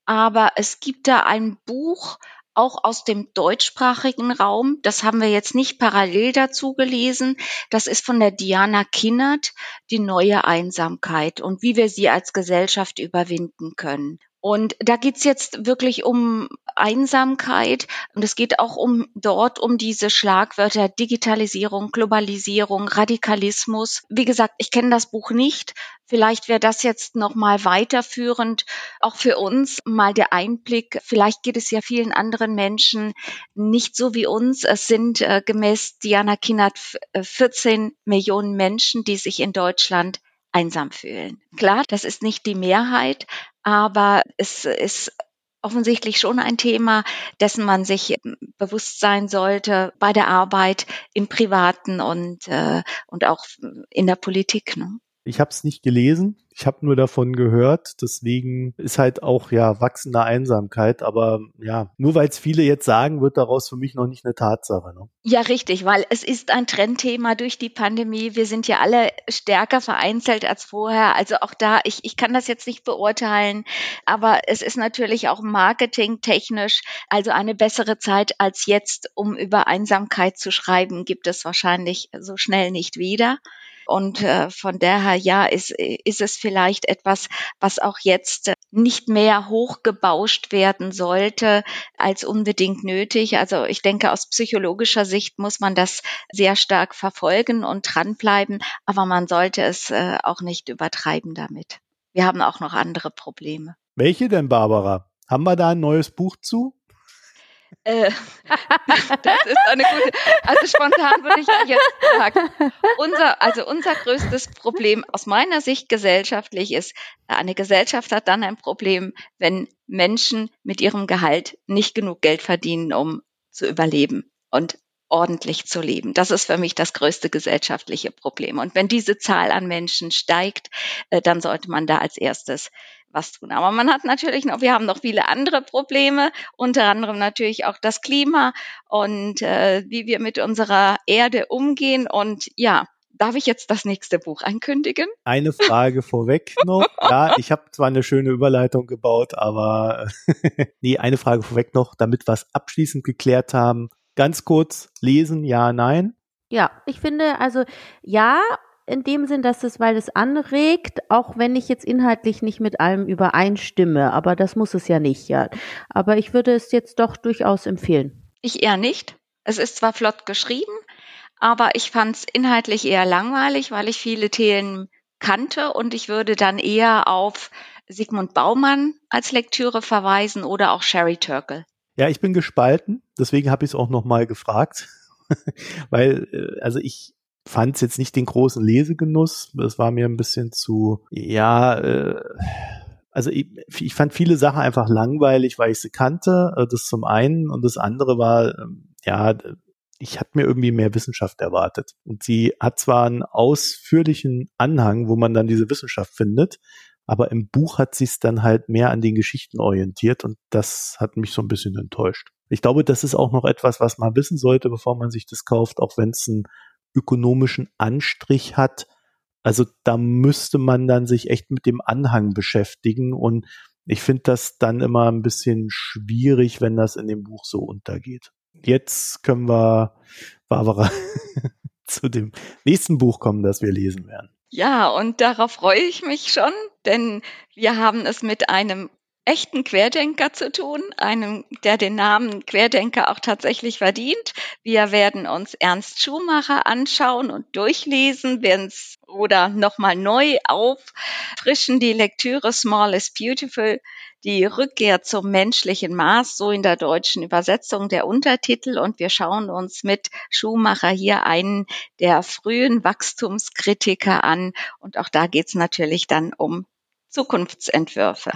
Aber es gibt da ein Buch, auch aus dem deutschsprachigen Raum. Das haben wir jetzt nicht parallel dazu gelesen. Das ist von der Diana Kinnert, die neue Einsamkeit und wie wir sie als Gesellschaft überwinden können. Und da geht's jetzt wirklich um Einsamkeit und es geht auch um dort um diese Schlagwörter Digitalisierung, Globalisierung, Radikalismus. Wie gesagt, ich kenne das Buch nicht. Vielleicht wäre das jetzt noch mal weiterführend auch für uns mal der Einblick. Vielleicht geht es ja vielen anderen Menschen nicht so wie uns. Es sind äh, gemäß Diana Kinnert 14 äh, Millionen Menschen, die sich in Deutschland einsam fühlen. Klar, das ist nicht die Mehrheit, aber es ist offensichtlich schon ein Thema, dessen man sich bewusst sein sollte bei der Arbeit im Privaten und, äh, und auch in der Politik. Ne? Ich habe es nicht gelesen. Ich habe nur davon gehört, deswegen ist halt auch ja wachsende Einsamkeit, aber ja, nur weil es viele jetzt sagen, wird daraus für mich noch nicht eine Tatsache. Ne? Ja, richtig, weil es ist ein Trendthema durch die Pandemie. Wir sind ja alle stärker vereinzelt als vorher. Also auch da, ich, ich kann das jetzt nicht beurteilen, aber es ist natürlich auch marketingtechnisch, also eine bessere Zeit als jetzt, um über Einsamkeit zu schreiben, gibt es wahrscheinlich so schnell nicht wieder. Und äh, von daher, ja, ist, ist es vielleicht etwas, was auch jetzt nicht mehr hochgebauscht werden sollte als unbedingt nötig. Also ich denke, aus psychologischer Sicht muss man das sehr stark verfolgen und dranbleiben, aber man sollte es äh, auch nicht übertreiben damit. Wir haben auch noch andere Probleme. Welche denn, Barbara? Haben wir da ein neues Buch zu? Äh, das ist eine gute. Also spontan würde ich jetzt sagen, unser, also unser größtes Problem aus meiner Sicht gesellschaftlich ist, eine Gesellschaft hat dann ein Problem, wenn Menschen mit ihrem Gehalt nicht genug Geld verdienen, um zu überleben und ordentlich zu leben. Das ist für mich das größte gesellschaftliche Problem. Und wenn diese Zahl an Menschen steigt, äh, dann sollte man da als erstes was tun. Aber man hat natürlich noch, wir haben noch viele andere Probleme, unter anderem natürlich auch das Klima und äh, wie wir mit unserer Erde umgehen. Und ja, Darf ich jetzt das nächste Buch ankündigen? Eine Frage vorweg noch. Ja, ich habe zwar eine schöne Überleitung gebaut, aber nee, eine Frage vorweg noch, damit wir es abschließend geklärt haben. Ganz kurz, lesen, ja, nein? Ja, ich finde, also ja, in dem Sinn, dass es, weil es anregt, auch wenn ich jetzt inhaltlich nicht mit allem übereinstimme, aber das muss es ja nicht, ja. Aber ich würde es jetzt doch durchaus empfehlen. Ich eher nicht. Es ist zwar flott geschrieben, aber ich fand es inhaltlich eher langweilig, weil ich viele Themen kannte und ich würde dann eher auf Sigmund Baumann als Lektüre verweisen oder auch Sherry Turkle. Ja, ich bin gespalten, deswegen habe ich es auch nochmal gefragt, weil äh, also ich fand es jetzt nicht den großen Lesegenuss. Es war mir ein bisschen zu, ja, äh, also ich, ich fand viele Sachen einfach langweilig, weil ich sie kannte. Äh, das zum einen und das andere war, ähm, ja, ich hatte mir irgendwie mehr Wissenschaft erwartet. Und sie hat zwar einen ausführlichen Anhang, wo man dann diese Wissenschaft findet, aber im Buch hat sie es dann halt mehr an den Geschichten orientiert und das hat mich so ein bisschen enttäuscht. Ich glaube, das ist auch noch etwas, was man wissen sollte, bevor man sich das kauft, auch wenn es ein ökonomischen Anstrich hat. Also da müsste man dann sich echt mit dem Anhang beschäftigen und ich finde das dann immer ein bisschen schwierig, wenn das in dem Buch so untergeht. Jetzt können wir, Barbara, zu dem nächsten Buch kommen, das wir lesen werden. Ja, und darauf freue ich mich schon, denn wir haben es mit einem echten Querdenker zu tun, einem, der den Namen Querdenker auch tatsächlich verdient. Wir werden uns Ernst Schumacher anschauen und durchlesen, werden es oder nochmal neu auffrischen, die Lektüre Small is Beautiful, die Rückkehr zum menschlichen Maß, so in der deutschen Übersetzung der Untertitel. Und wir schauen uns mit Schumacher hier einen der frühen Wachstumskritiker an. Und auch da geht es natürlich dann um Zukunftsentwürfe.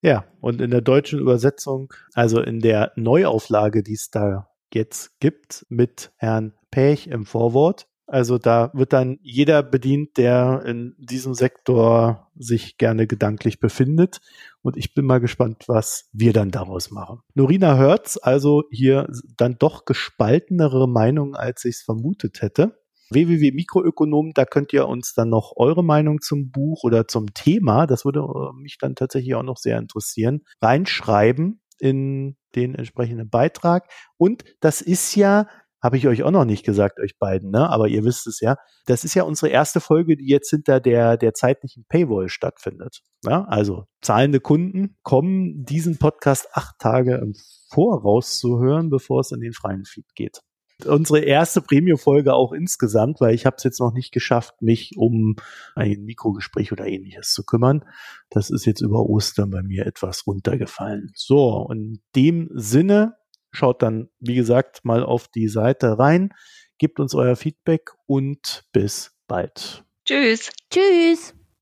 Ja, und in der deutschen Übersetzung, also in der Neuauflage, die es da jetzt gibt, mit Herrn Pech im Vorwort. Also da wird dann jeder bedient, der in diesem Sektor sich gerne gedanklich befindet. Und ich bin mal gespannt, was wir dann daraus machen. Norina hört's, also hier dann doch gespaltenere Meinung, als ich es vermutet hätte www.mikroökonom, da könnt ihr uns dann noch eure Meinung zum Buch oder zum Thema, das würde äh, mich dann tatsächlich auch noch sehr interessieren, reinschreiben in den entsprechenden Beitrag. Und das ist ja, habe ich euch auch noch nicht gesagt, euch beiden, ne? aber ihr wisst es ja, das ist ja unsere erste Folge, die jetzt hinter der, der zeitlichen Paywall stattfindet. Ja? Also zahlende Kunden kommen diesen Podcast acht Tage im Voraus zu hören, bevor es in den freien Feed geht unsere erste Premium-Folge auch insgesamt, weil ich habe es jetzt noch nicht geschafft, mich um ein Mikrogespräch oder ähnliches zu kümmern. Das ist jetzt über Ostern bei mir etwas runtergefallen. So, in dem Sinne, schaut dann, wie gesagt, mal auf die Seite rein, gebt uns euer Feedback und bis bald. Tschüss. Tschüss.